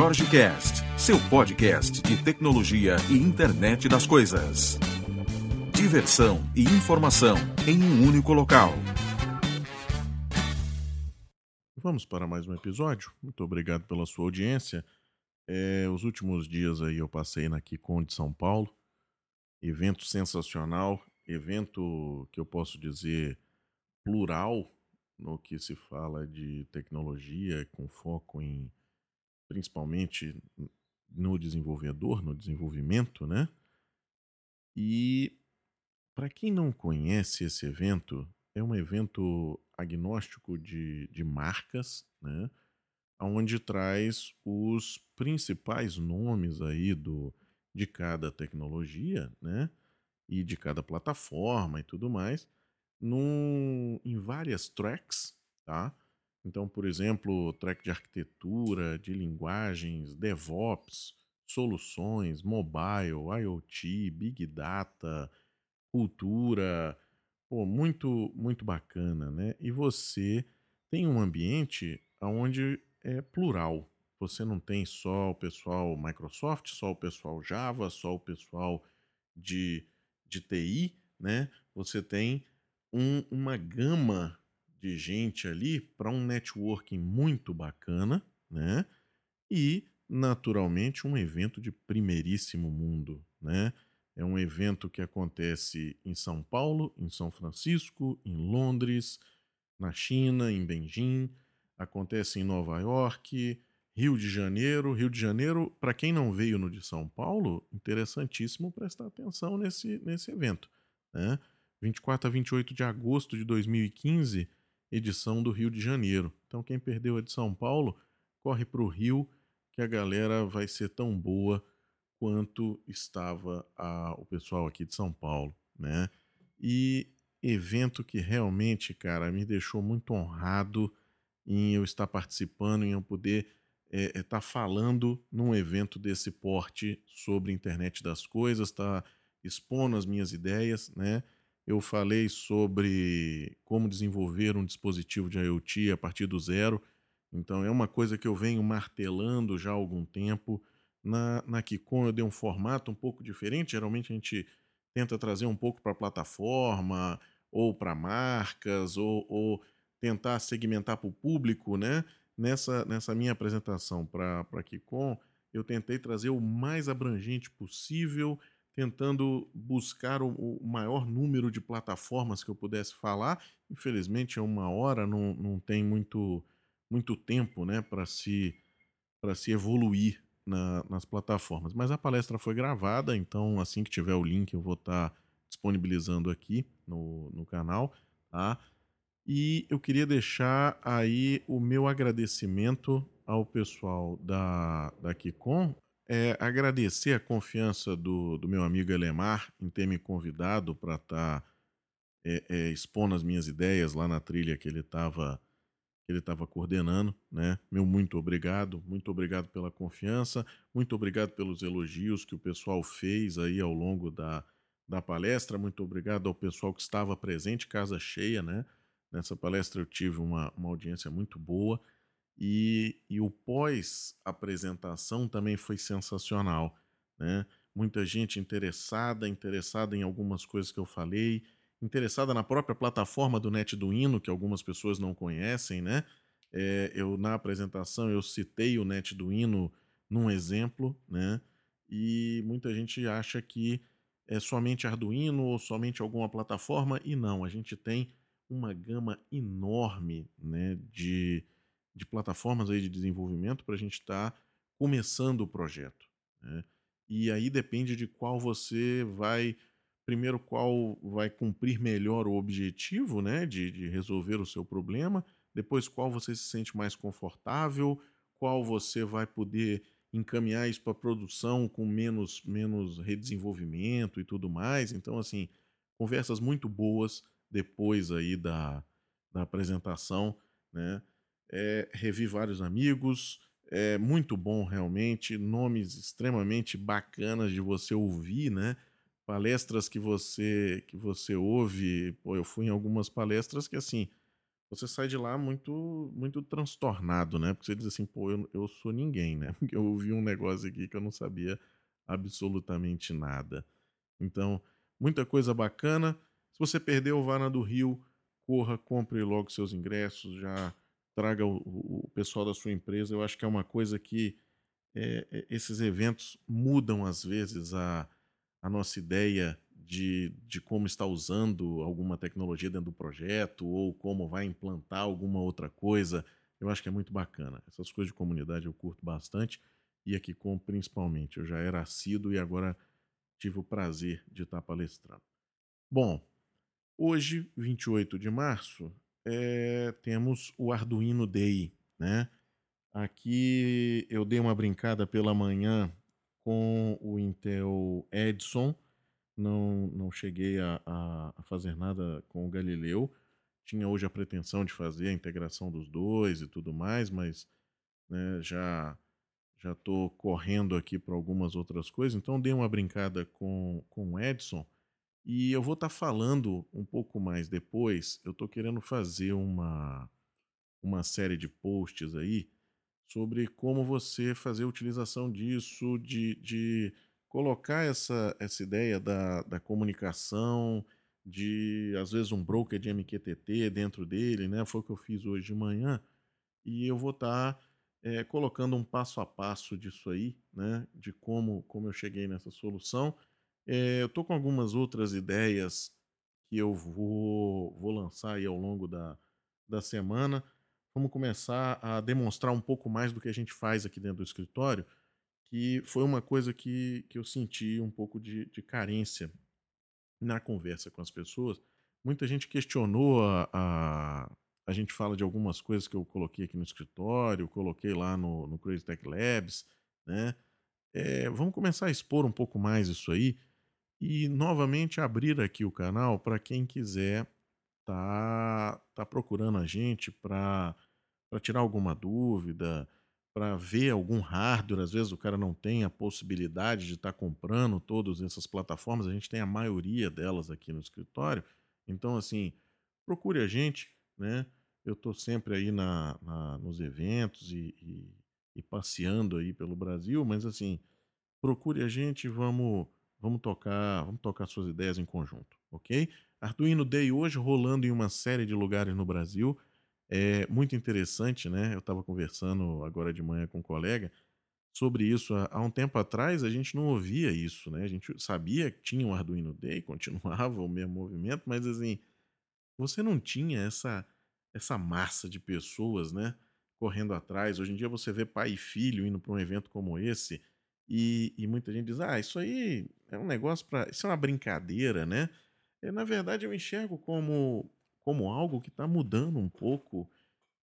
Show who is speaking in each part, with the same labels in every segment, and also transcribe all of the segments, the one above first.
Speaker 1: Jorge Cast, seu podcast de tecnologia e internet das coisas. Diversão e informação em um único local.
Speaker 2: Vamos para mais um episódio. Muito obrigado pela sua audiência. É, os últimos dias aí eu passei na Kikon de São Paulo. Evento sensacional, evento que eu posso dizer plural no que se fala de tecnologia, com foco em principalmente no desenvolvedor, no desenvolvimento, né? E para quem não conhece esse evento, é um evento agnóstico de, de marcas, né? Onde traz os principais nomes aí do, de cada tecnologia, né? E de cada plataforma e tudo mais, num, em várias tracks, tá? Então, por exemplo, track de arquitetura, de linguagens, DevOps, soluções, mobile, IoT, Big Data, cultura, pô, muito, muito bacana, né? E você tem um ambiente onde é plural. Você não tem só o pessoal Microsoft, só o pessoal Java, só o pessoal de, de TI, né? Você tem um, uma gama de gente ali para um networking muito bacana, né? E, naturalmente, um evento de primeiríssimo mundo, né? É um evento que acontece em São Paulo, em São Francisco, em Londres, na China, em Beijing, acontece em Nova York, Rio de Janeiro. Rio de Janeiro, para quem não veio no de São Paulo, interessantíssimo prestar atenção nesse, nesse evento. Né? 24 a 28 de agosto de 2015 edição do Rio de Janeiro. Então, quem perdeu a de São Paulo, corre para o Rio, que a galera vai ser tão boa quanto estava a, o pessoal aqui de São Paulo, né? E evento que realmente, cara, me deixou muito honrado em eu estar participando, em eu poder estar é, é, tá falando num evento desse porte sobre internet das coisas, tá expondo as minhas ideias, né? Eu falei sobre como desenvolver um dispositivo de IoT a partir do zero. Então, é uma coisa que eu venho martelando já há algum tempo. Na, na Kikon eu dei um formato um pouco diferente. Geralmente a gente tenta trazer um pouco para a plataforma, ou para marcas, ou, ou, tentar segmentar para o público. Né? Nessa, nessa minha apresentação para a Kikon, eu tentei trazer o mais abrangente possível tentando buscar o, maior número de plataformas que eu pudesse falar. Infelizmente, é uma hora, não, não tem muito, muito tempo né, para se, se evoluir na, nas plataformas. Mas a palestra foi gravada, então assim que tiver o link eu vou estar tá disponibilizando aqui no, no canal. Tá? E eu queria deixar aí o meu agradecimento ao pessoal da, da Kikon, é, agradecer a confiança do, do meu amigo Elemar em ter me convidado para estar tá, é, é, expondo as minhas ideias lá na trilha que ele estava ele estava coordenando, né? Meu muito obrigado, muito obrigado pela confiança, muito obrigado pelos elogios que o pessoal fez aí ao longo da, da palestra, muito obrigado ao pessoal que estava presente, casa cheia, né? Nessa palestra eu tive uma, uma audiência muito boa. E, e o pós-apresentação também foi sensacional. Né? Muita gente interessada, interessada em algumas coisas que eu falei, interessada na própria plataforma do NetDuino, que algumas pessoas não conhecem, né? É, eu na apresentação eu citei o NetDuino num exemplo, né? E muita gente acha que é somente Arduino ou somente alguma plataforma e não, a gente tem uma gama enorme, né, de de plataformas aí de desenvolvimento para a gente estar tá começando o projeto. Né? E aí depende de qual você vai, primeiro, qual vai cumprir melhor o objetivo né, de, de resolver o seu problema, depois qual você se sente mais confortável, qual você vai poder encaminhar isso para produção com menos, menos redesenvolvimento e tudo mais. Então, assim, conversas muito boas depois aí da, da apresentação, né? É, revi vários amigos, é muito bom realmente, nomes extremamente bacanas de você ouvir, né? Palestras que você que você ouve, pô, eu fui em algumas palestras que assim, você sai de lá muito muito transtornado, né? Porque você diz assim, pô, eu, eu sou ninguém, né? Porque eu ouvi um negócio aqui que eu não sabia absolutamente nada. Então, muita coisa bacana. Se você perdeu, vá na do Rio, corra, compre logo seus ingressos, já traga o, o pessoal da sua empresa. Eu acho que é uma coisa que é, esses eventos mudam às vezes a, a nossa ideia de, de como está usando alguma tecnologia dentro do projeto ou como vai implantar alguma outra coisa. Eu acho que é muito bacana. Essas coisas de comunidade eu curto bastante e aqui com principalmente. Eu já era assíduo e agora tive o prazer de estar palestrando. Bom, hoje, 28 de março, é, temos o Arduino Day, né? Aqui eu dei uma brincada pela manhã com o Intel Edson, não, não cheguei a, a, a fazer nada com o Galileu. Tinha hoje a pretensão de fazer a integração dos dois e tudo mais, mas né, já já estou correndo aqui para algumas outras coisas, então dei uma brincada com, com o Edson e eu vou estar tá falando um pouco mais depois. Eu estou querendo fazer uma, uma série de posts aí sobre como você fazer a utilização disso, de, de colocar essa, essa ideia da, da comunicação, de às vezes um broker de MQTT dentro dele, né? Foi o que eu fiz hoje de manhã. E eu vou estar tá é, colocando um passo a passo disso aí, né, de como, como eu cheguei nessa solução. É, eu estou com algumas outras ideias que eu vou, vou lançar aí ao longo da, da semana. Vamos começar a demonstrar um pouco mais do que a gente faz aqui dentro do escritório, que foi uma coisa que, que eu senti um pouco de, de carência na conversa com as pessoas. Muita gente questionou a, a a gente fala de algumas coisas que eu coloquei aqui no escritório, coloquei lá no, no Crazy Tech Labs, né? É, vamos começar a expor um pouco mais isso aí e novamente abrir aqui o canal para quem quiser tá, tá procurando a gente para tirar alguma dúvida, para ver algum hardware. Às vezes o cara não tem a possibilidade de estar tá comprando todas essas plataformas, a gente tem a maioria delas aqui no escritório. Então, assim, procure a gente, né? Eu estou sempre aí na, na, nos eventos e, e, e, passeando aí pelo Brasil, mas assim, procure a gente vamos, vamos tocar, vamos tocar suas ideias em conjunto, ok? Arduino Day hoje rolando em uma série de lugares no Brasil. É muito interessante, né? Eu estava conversando agora de manhã com um colega sobre isso. Há um tempo atrás a gente não ouvia isso, né? A gente sabia que tinha um Arduino Day, continuava o mesmo movimento, mas assim, você não tinha essa essa massa de pessoas, né, correndo atrás. Hoje em dia você vê pai e filho indo para um evento como esse e, e, muita gente diz: ah, isso aí é um negócio para. Isso é uma brincadeira, né? E, na verdade, eu enxergo como, como algo que está mudando um pouco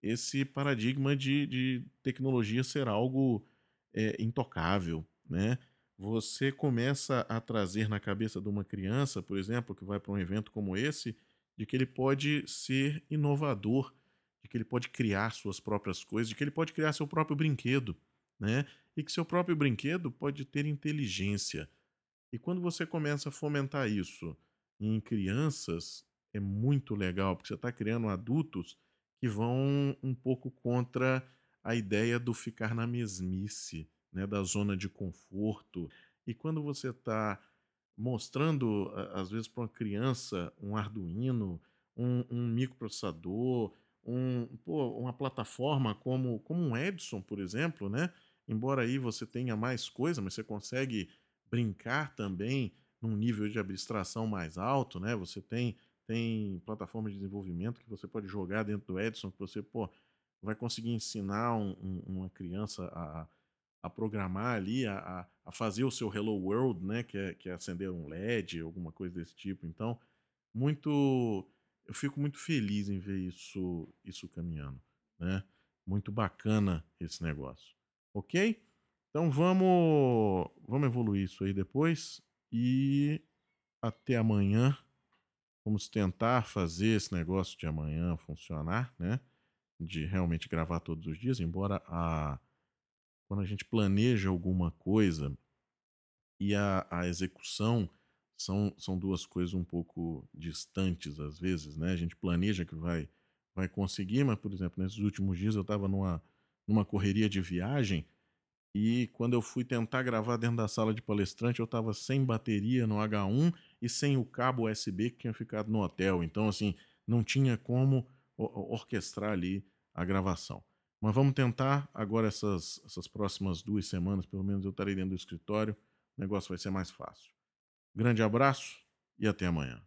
Speaker 2: esse paradigma de, de tecnologia ser algo é, intocável, né? Você começa a trazer na cabeça de uma criança, por exemplo, que vai para um evento como esse, de que ele pode ser inovador, de que ele pode criar suas próprias coisas, de que ele pode criar seu próprio brinquedo, né? E que seu próprio brinquedo pode ter inteligência. E quando você começa a fomentar isso em crianças, é muito legal, porque você está criando adultos que vão um pouco contra a ideia do ficar na mesmice, né, da zona de conforto. E quando você está mostrando, às vezes, para uma criança um Arduino, um, um microprocessador, um, pô, uma plataforma como, como um Edson, por exemplo, né? Embora aí você tenha mais coisa, mas você consegue brincar também num nível de abstração mais alto, né? Você tem, tem plataforma de desenvolvimento que você pode jogar dentro do Edson, que você, pô, vai conseguir ensinar um, um, uma criança a, a programar ali, a, a fazer o seu Hello World, né? Que é, que é acender um LED, alguma coisa desse tipo. Então, muito. Eu fico muito feliz em ver isso, isso caminhando, né? Muito bacana esse negócio. Ok? Então vamos, vamos evoluir isso aí depois e até amanhã. Vamos tentar fazer esse negócio de amanhã funcionar, né? De realmente gravar todos os dias, embora a quando a gente planeja alguma coisa e a, a execução são, são duas coisas um pouco distantes às vezes, né? A gente planeja que vai vai conseguir, mas, por exemplo, nesses últimos dias eu estava numa, numa correria de viagem e quando eu fui tentar gravar dentro da sala de palestrante, eu estava sem bateria no H1 e sem o cabo USB que tinha ficado no hotel. Então, assim, não tinha como orquestrar ali a gravação. Mas vamos tentar agora essas, essas próximas duas semanas, pelo menos eu estarei dentro do escritório, o negócio vai ser mais fácil. Grande abraço e até amanhã.